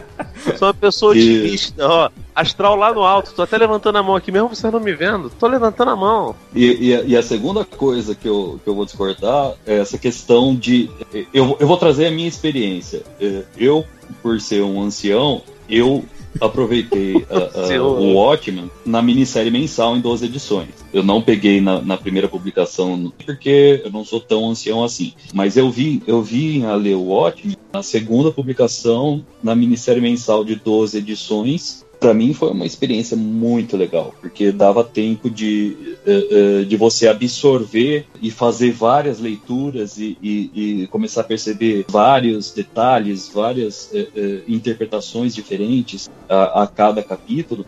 sou uma pessoa otimista, ó. Astral lá no alto, tô até levantando a mão aqui, mesmo você não me vendo, tô levantando a mão. E, e, e, a segunda coisa que eu, que eu vou discordar é essa questão de. Eu, eu vou trazer a minha experiência. É, eu, por ser um ancião, eu aproveitei uh, uh, o Watchmen na minissérie mensal em 12 edições. Eu não peguei na, na, primeira publicação porque eu não sou tão ancião assim. Mas eu vi, eu vi a ler o Watchmen na segunda publicação na minissérie mensal de 12 edições para mim foi uma experiência muito legal, porque dava tempo de, eh, eh, de você absorver e fazer várias leituras e, e, e começar a perceber vários detalhes, várias eh, interpretações diferentes a, a cada capítulo.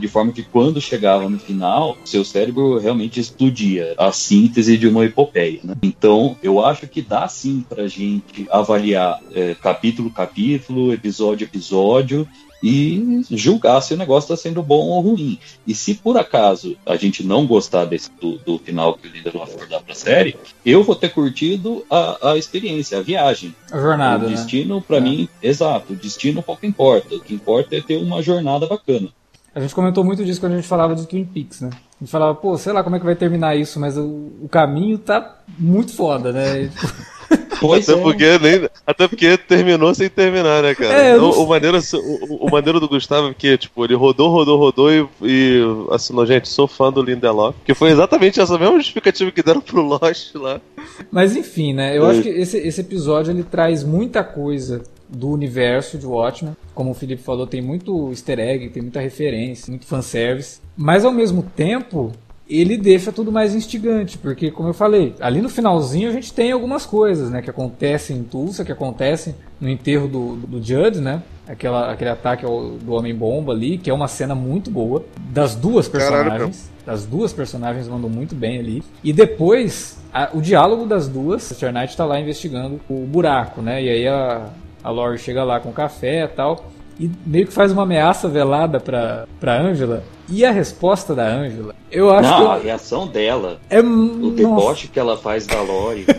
de forma que quando chegava no final, seu cérebro realmente explodia a síntese de uma epopeia. Né? Então, eu acho que dá sim para gente avaliar capítulo capítulo, episódio episódio e julgar se o negócio está sendo bom ou ruim. E se por acaso a gente não gostar desse, do, do final que o líder for dar para a série, eu vou ter curtido a, a experiência, a viagem. A jornada. O né? destino, né? para é. mim, exato. O destino pouco importa. O que importa é ter uma jornada bacana. A gente comentou muito disso quando a gente falava de Twin Peaks, né? A gente falava, pô, sei lá como é que vai terminar isso, mas o, o caminho tá muito foda, né? Pois até, é. porque nem, até porque terminou sem terminar, né, cara? É, não... o, o, maneiro, o, o, maneiro do Gustavo é que, tipo, ele rodou, rodou, rodou e, e assinou, gente, sou fã do Lindelof. Que foi exatamente essa mesma justificativa que deram pro Lost lá. Mas enfim, né? Eu é. acho que esse, esse episódio ele traz muita coisa do universo de Watchmen. Como o Felipe falou, tem muito easter egg, tem muita referência, muito fanservice. Mas ao mesmo tempo, ele deixa tudo mais instigante, porque, como eu falei, ali no finalzinho a gente tem algumas coisas, né, que acontecem em Tulsa, que acontecem no enterro do, do Judd, né, Aquela, aquele ataque ao, do Homem-Bomba ali, que é uma cena muito boa, das duas personagens, Caralho, das duas personagens mandam muito bem ali, e depois, a, o diálogo das duas, a Knight está lá investigando o buraco, né, e aí a, a Lori chega lá com café e tal, e meio que faz uma ameaça velada pra, pra Angela. E a resposta da Angela, eu acho Não, que. a reação dela. É... O deboche que ela faz da Lori.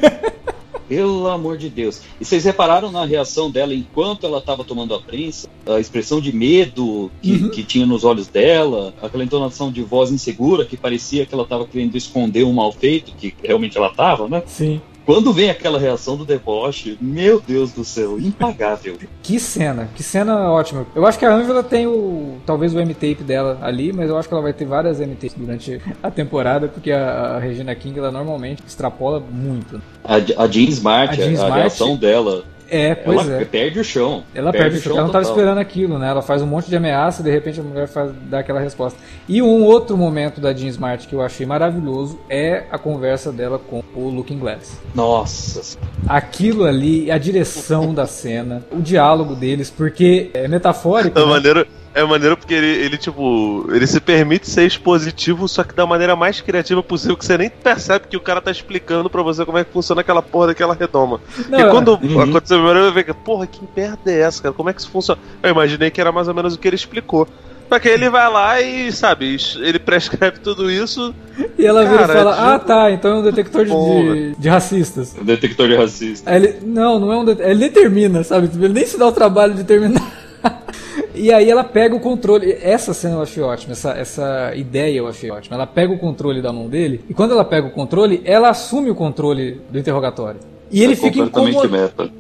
Pelo amor de Deus. E vocês repararam na reação dela enquanto ela estava tomando a prensa? A expressão de medo que, uhum. que, tinha nos olhos dela, aquela entonação de voz insegura que parecia que ela estava querendo esconder um mal feito, que realmente ela estava, né? Sim. Quando vem aquela reação do deboche, meu Deus do céu, impagável. Que cena, que cena ótima. Eu acho que a Angela tem o. talvez o M-tape dela ali, mas eu acho que ela vai ter várias M-tapes durante a temporada, porque a, a, Regina King ela normalmente extrapola muito. A, a Jean Smart, a, Jean Smart, a reação dela é, pois ela é. perde o chão. Ela perde, perde o chão. Ela não estava esperando aquilo, né? Ela faz um monte de ameaça e de repente a mulher faz, dá aquela resposta. E um outro momento da Jean Smart que eu achei maravilhoso é a conversa dela com o Looking Glass. Nossa. Aquilo ali, a direção da cena, o diálogo deles, porque é metafórico. É né? maneiro É maneiro porque ele, ele, tipo, ele se permite ser expositivo, só que da maneira mais criativa possível, que você nem percebe que o cara tá explicando pra você como é que funciona aquela porra daquela redoma. Não, e quando uhum. aconteceu a primeira vez, eu falei, porra, que merda é essa, cara? Como é que isso funciona? Eu imaginei que era mais ou menos o que ele explicou. Só que ele vai lá e, sabe, ele prescreve tudo isso. E ela vira e fala: de... Ah, tá, então é um detector de, de, racistas. Um detector de racistas. ele, não, não é um detector. Ele determina, sabe? Ele nem se dá o trabalho de terminar. E aí ela pega o controle. Essa cena eu achei ótima, essa, essa ideia eu achei ótima. Ela pega o controle da mão dele, e quando ela pega o controle, ela assume o controle do interrogatório. E ele, é fica incomod...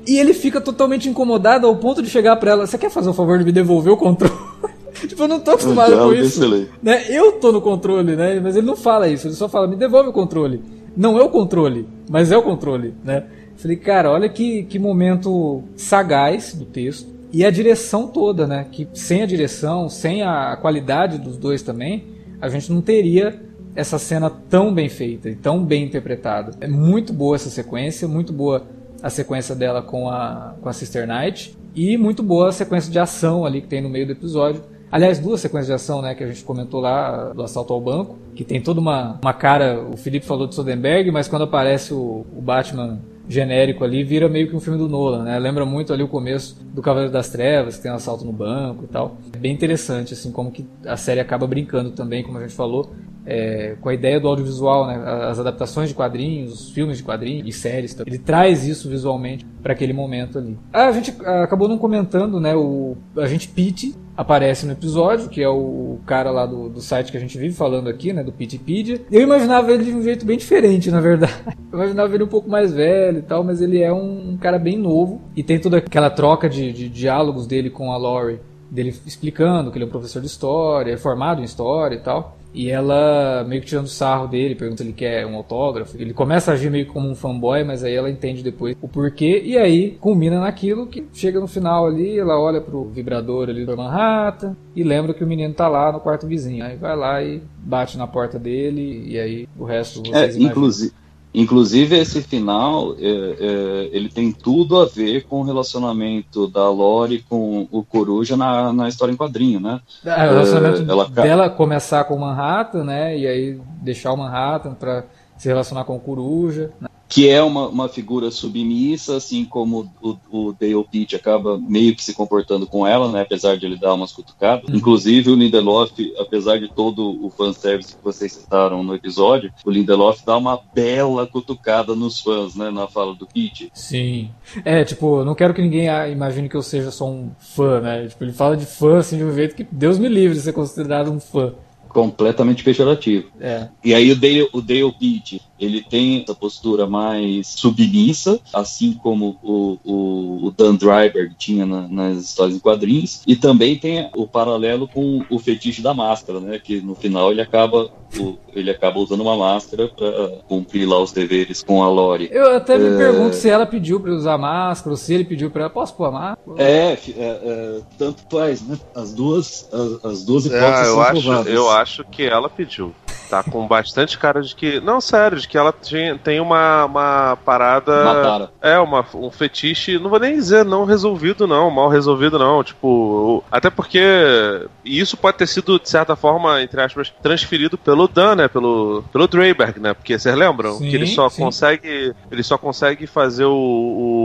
e ele fica totalmente incomodado ao ponto de chegar para ela: Você quer fazer o favor de me devolver o controle? tipo, eu não tô acostumado com isso. Né? Eu tô no controle, né? Mas ele não fala isso, ele só fala: Me devolve o controle. Não é o controle, mas é o controle, né? Falei, cara, olha que, que momento sagaz do texto e a direção toda, né? Que sem a direção, sem a qualidade dos dois também, a gente não teria essa cena tão bem feita e tão bem interpretada. É muito boa essa sequência, muito boa a sequência dela com a, com a Sister Knight e muito boa a sequência de ação ali que tem no meio do episódio. Aliás, duas sequências de ação, né, que a gente comentou lá, do assalto ao banco, que tem toda uma, uma cara, o Felipe falou de Soderbergh, mas quando aparece o, o Batman genérico ali, vira meio que um filme do Nolan, né? Lembra muito ali o começo do Cavaleiro das Trevas, que tem um assalto no banco e tal. É bem interessante, assim, como que a série acaba brincando também, como a gente falou, é, com a ideia do audiovisual, né? as adaptações de quadrinhos, os filmes de quadrinhos e séries. Ele traz isso visualmente para aquele momento ali. A gente acabou não comentando, né? O a gente Pete aparece no episódio, que é o cara lá do, do site que a gente vive falando aqui, né? Do Pitpedia. Eu imaginava ele de um jeito bem diferente, na verdade. Eu imaginava ele um pouco mais velho e tal, mas ele é um, um cara bem novo e tem toda aquela troca de, de diálogos dele com a Laurie dele explicando que ele é um professor de história, é formado em história e tal. E ela meio que tirando sarro dele, pergunta se ele quer um autógrafo. Ele começa a agir meio como um fanboy, mas aí ela entende depois o porquê. E aí culmina naquilo que chega no final ali, ela olha pro vibrador ali do Manhattan e lembra que o menino tá lá no quarto vizinho. Aí vai lá e bate na porta dele e aí o resto vocês é, inclusive Inclusive, esse final, é, é, ele tem tudo a ver com o relacionamento da Lori com o Coruja na, na história em quadrinho, né? É, o relacionamento ela... dela começar com o Manhattan, né? E aí deixar o Manhattan para se relacionar com o Coruja. Né? Que é uma, uma figura submissa, assim como o, o Dale Pitt acaba meio que se comportando com ela, né, apesar de ele dar umas cutucadas. Uhum. Inclusive, o Lindelof, apesar de todo o fanservice que vocês citaram no episódio, o Lindelof dá uma bela cutucada nos fãs, né, na fala do Pitt. Sim. É, tipo, não quero que ninguém imagine que eu seja só um fã, né? Tipo, ele fala de fã, assim, de um jeito que Deus me livre de ser considerado um fã completamente pejorativo. É. E aí o Dale, o Dale Pitt, ele tem essa postura mais submissa, assim como o, o, o Dan Dryberg tinha na, nas histórias em quadrinhos, e também tem o paralelo com o fetiche da máscara, né? Que no final ele acaba o, ele acaba usando uma máscara para cumprir lá os deveres com a Lori. Eu até me é... pergunto se ela pediu para usar máscara ou se ele pediu para ela. Posso pôr a máscara? É, é, é, tanto faz, né? As duas, as, as duas é, hipóteses eu são acho, prováveis. Eu acho que ela pediu. Tá com bastante cara de que. Não, sério, de que ela tinha, tem uma, uma parada. Uma É, uma, um fetiche, não vou nem dizer não resolvido, não, mal resolvido, não. Tipo. Até porque isso pode ter sido, de certa forma, entre aspas, transferido pelo Dan, né? Pelo, pelo Dreyberg, né? Porque vocês lembram? Sim, que ele só sim. consegue. Ele só consegue fazer o,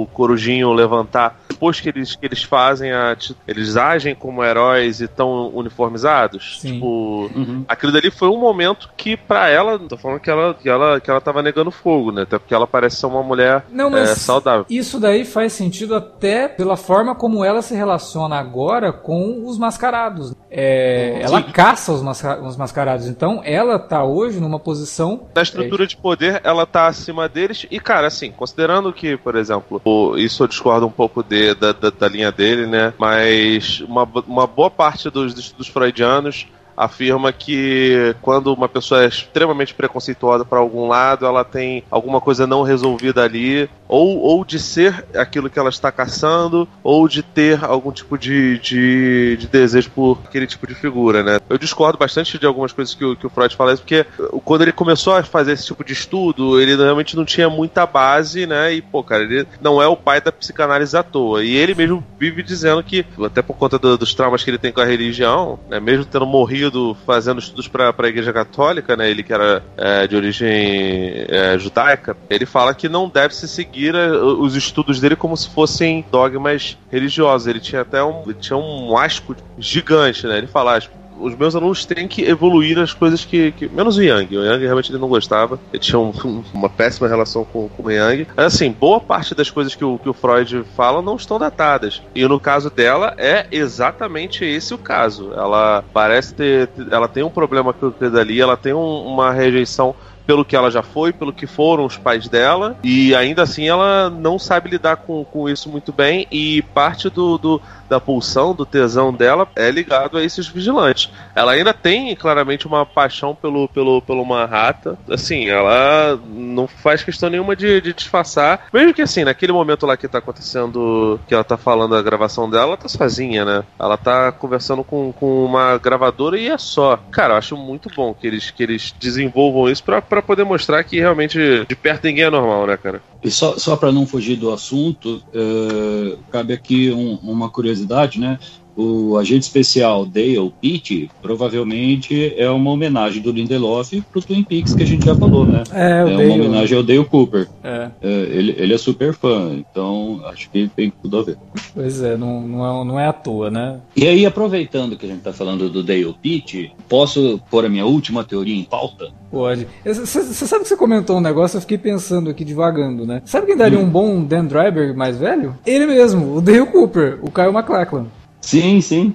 o Corujinho levantar depois que eles, que eles fazem a. Eles agem como heróis e estão uniformizados. Sim. Tipo, uhum. aquilo dali foi um momento que para ela, tô falando que ela, que ela que ela tava negando fogo, né? Até porque ela parece ser uma mulher Não, mas é, saudável. Isso daí faz sentido até pela forma como ela se relaciona agora com os mascarados. É, ela caça os, masca os, mascarados, então ela tá hoje numa posição. Da estrutura é... de poder, ela tá acima deles. E, cara, assim, considerando que, por exemplo, isso eu discordo um pouco de, da, da, da linha dele, né? Mas uma, uma boa parte dos, dos, dos freudianos afirma que quando uma pessoa é extremamente preconceituosa para algum lado, ela tem alguma coisa não resolvida ali, ou, ou de ser aquilo que ela está caçando, ou de ter algum tipo de, de, de desejo por aquele tipo de figura, né? Eu discordo bastante de algumas coisas que o, que o Freud fala, porque quando ele começou a fazer esse tipo de estudo, ele realmente não tinha muita base, né? E, pô, cara, ele não é o pai da psicanálise à toa. E ele mesmo vive dizendo que, até por conta do, dos traumas que ele tem com a religião, né? Mesmo tendo morrido fazendo estudos para a Igreja Católica, né? Ele que era é, de origem é, judaica, ele fala que não deve se seguir a, é, os estudos dele como se fossem dogmas religiosos. Ele tinha até um, tinha um asco gigante, né? Ele fala, os meus alunos têm que evoluir as coisas que. que menos o Yang. O Yang realmente ele não gostava. Ele tinha um, uma péssima relação com, com o Yang. Mas assim, boa parte das coisas que o, que o Freud fala não estão datadas. E no caso dela, é exatamente esse o caso. Ela parece ter. Ela tem um problema com o dali, ela tem um, uma rejeição pelo que ela já foi, pelo que foram os pais dela, e ainda assim ela não sabe lidar com, com isso muito bem, e parte do, do da pulsão, do tesão dela é ligado a esses vigilantes. Ela ainda tem claramente uma paixão pelo, pelo, pelo Manhattan. Assim, ela não faz questão nenhuma de, de disfarçar. Mesmo que assim, naquele momento lá que tá acontecendo, que ela tá falando a gravação dela, ela tá sozinha, né? Ela tá conversando com, com uma gravadora e é só. Cara, eu acho muito bom que eles, que eles desenvolvam isso pra, pra poder mostrar que realmente de perto ninguém é normal, né, cara? E só, só para não fugir do assunto, uh, cabe aqui um, uma curiosidade, né? O agente especial Dale Pitt provavelmente é uma homenagem do Lindelof pro Twin Peaks que a gente já falou, né? É, é uma Dale... homenagem ao Dale Cooper. É. é. ele, ele é super fã, então acho que tem tudo a ver. Pois é, não, não, é, não é à toa, né? E aí, aproveitando que a gente tá falando do Dale Pitt, posso pôr a minha última teoria em pauta? Pode. Você sabe que você comentou um negócio, eu fiquei pensando aqui devagando, né? Sabe quem daria hum. um bom Dan Driver mais velho? Ele mesmo, o Dale Cooper, o Kyle MacLachlan. Sim, sim.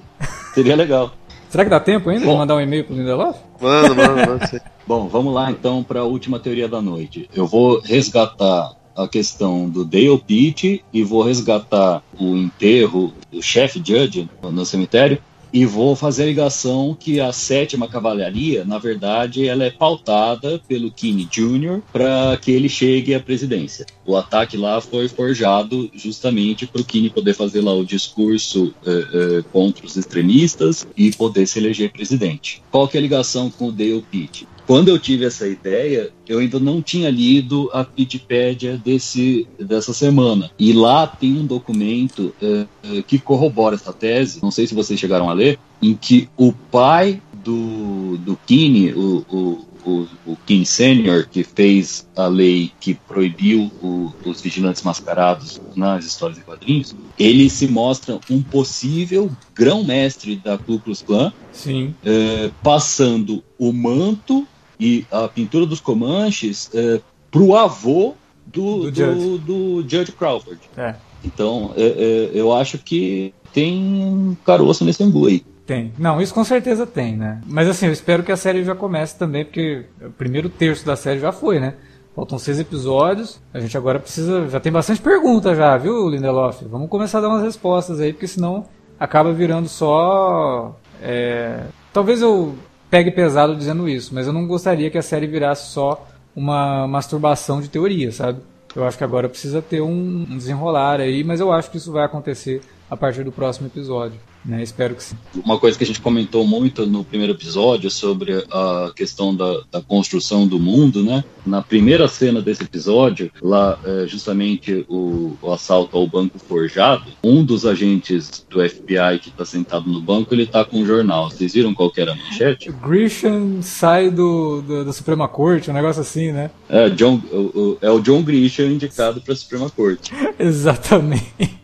Seria legal. Será que dá tempo ainda Bom, de mandar um e-mail pro Lindelof? Manda, manda, manda. Bom, vamos lá então para a última teoria da noite. Eu vou resgatar a questão do Dale Pitt e vou resgatar o enterro do chefe Judge no cemitério e vou fazer a ligação que a sétima cavalaria, na verdade, ela é pautada pelo Kinney Jr. para que ele chegue à presidência. O ataque lá foi forjado justamente para o Kinney poder fazer lá o discurso eh, eh, contra os extremistas e poder se eleger presidente. Qual que é a ligação com o Dale Pitt? Quando eu tive essa ideia, eu ainda não tinha lido a Wikipedia desse, dessa semana. E lá tem um documento é, é, que corrobora essa tese, não sei se vocês chegaram a ler, em que o pai do, do Kine, o, o, o, o Senior, que fez a lei que proibiu o, os vigilantes mascarados nas histórias e quadrinhos, ele se mostra um possível grão-mestre da Ku Klux Klan, Sim. É, passando o manto e a pintura dos Comanches é, pro avô do, do, do, do Judge Crawford. É. Então, é, é, eu acho que tem caroço nesse angu aí. Tem. Não, isso com certeza tem, né? Mas assim, eu espero que a série já comece também, porque o primeiro terço da série já foi, né? Faltam seis episódios. A gente agora precisa. Já tem bastante pergunta já, viu, Lindelof? Vamos começar a dar umas respostas aí, porque senão acaba virando só. É... Talvez eu pegue pesado dizendo isso, mas eu não gostaria que a série virasse só uma masturbação de teoria, sabe? Eu acho que agora precisa ter um desenrolar aí, mas eu acho que isso vai acontecer a partir do próximo episódio. Né? Espero que sim. Uma coisa que a gente comentou muito no primeiro episódio sobre a questão da, da construção do mundo, né? Na primeira cena desse episódio, lá é justamente o, o, assalto ao banco forjado, um dos agentes do FBI que está sentado no banco, ele está com um jornal. Vocês viram qual era a manchete? Grisham sai do, do, da Suprema Corte, um negócio assim, né? É, John, o, o, é o John Grisham indicado para a Suprema Corte. Exatamente.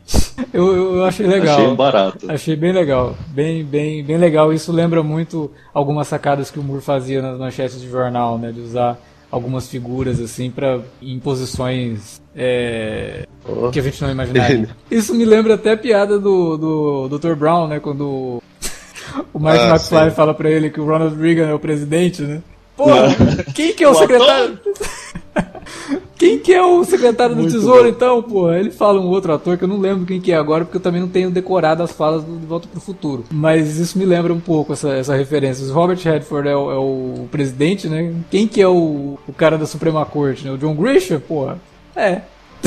Eu, eu achei legal. Achei barato. Achei bem legal. Bem, bem, bem legal. Isso lembra muito algumas sacadas que o Moore fazia nas manchetes de jornal, né? De usar algumas figuras assim para em posições é, oh. que a gente não imaginaria. Isso me lembra até a piada do, do Dr. Brown, né? Quando o Mark ah, McFly sim. fala para ele que o Ronald Reagan é o presidente, né? Pô, quem que é o, o secretário? Quem que é o secretário do Muito Tesouro, bom. então, pô? Ele fala um outro ator que eu não lembro quem que é agora, porque eu também não tenho decorado as falas do De Volta pro Futuro. Mas isso me lembra um pouco essa, essa referência. O Robert Redford é o, é o presidente, né? Quem que é o, o cara da Suprema Corte, né? O John Grisham, porra? É,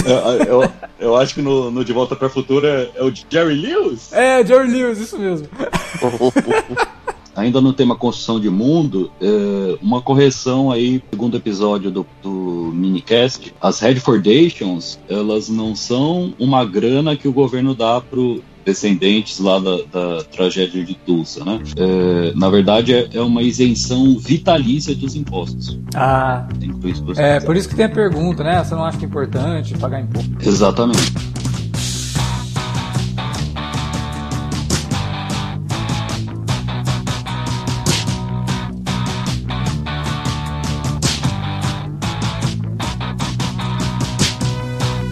eu, eu, eu, acho que no, no De Volta para o Futuro é, é, o Jerry Lewis? É, Jerry Lewis, isso mesmo. Ainda no tema construção de mundo, é, uma correção aí, segundo episódio do, do minicast, as Redfordations, elas não são uma grana que o governo dá pro, descendentes lá da, da tragédia de Tulsa, né? É, na verdade, é, é, uma isenção vitalícia dos impostos. Ah. É, por isso que tem a pergunta, né? Você não acha que é importante pagar imposto? Exatamente.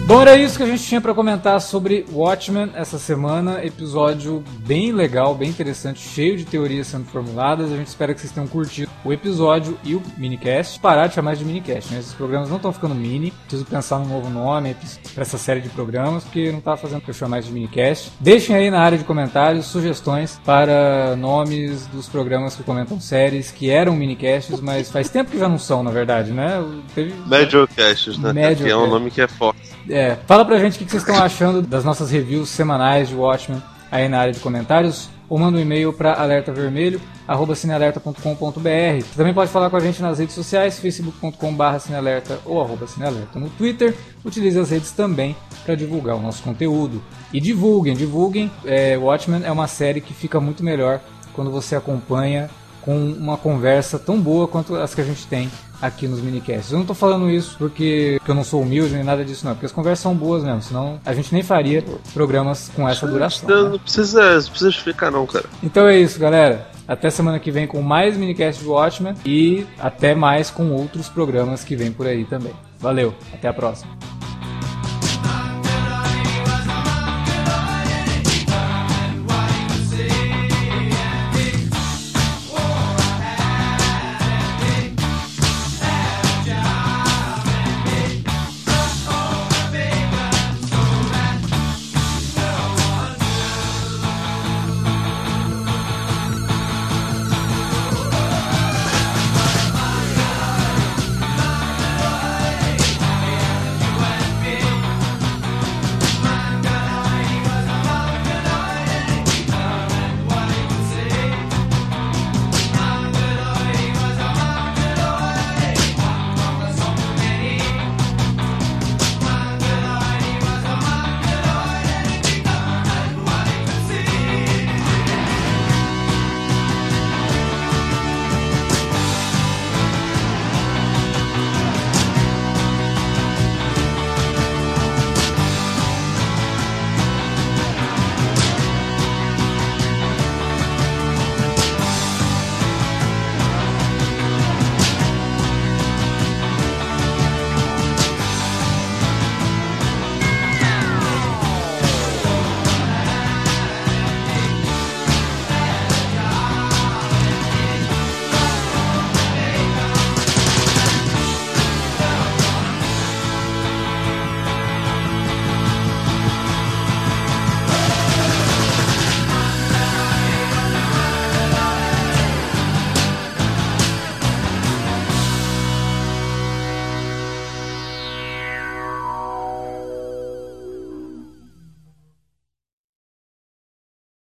Bom, era isso que a gente tinha para comentar sobre Watchmen essa semana. Episódio bem legal, bem interessante, cheio de teorias sendo formuladas. A gente espera que vocês tenham curtido o episódio e o minicast. Parar de chamar de minicast, né? Esses programas não estão ficando mini. Preciso pensar num novo nome para essa série de programas, porque não tá fazendo eu chamar mais de minicast. Deixem aí na área de comentários sugestões para nomes dos programas que comentam séries que eram minicasts, mas faz tempo que já não são, na verdade, né? Teve... Mediocasts, né? Mediocast. Que é um nome que é forte. É, fala pra gente o que vocês estão achando das nossas reviews semanais de Watchmen aí na área de comentários ou manda um e-mail para alertavermelho@cinealerta.com.br. Você também pode falar com a gente nas redes sociais, facebook.com/cinealerta ou arroba cinealerta no Twitter. Utilize as redes também para divulgar o nosso conteúdo. E divulguem, divulguem. É, Watchmen é uma série que fica muito melhor quando você acompanha com uma conversa tão boa quanto as que a gente tem aqui nos minicasts. Eu não tô falando isso porque, eu não sou humilde nem nada disso, não. Porque as conversas são boas mesmo, senão a gente nem faria programas com essa duração. Não, né? precisa, não precisa explicar não, cara. Então é isso, galera. Até semana que vem com mais minicast de Watchmen e até mais com outros programas que vem por aí também. Valeu, até a próxima.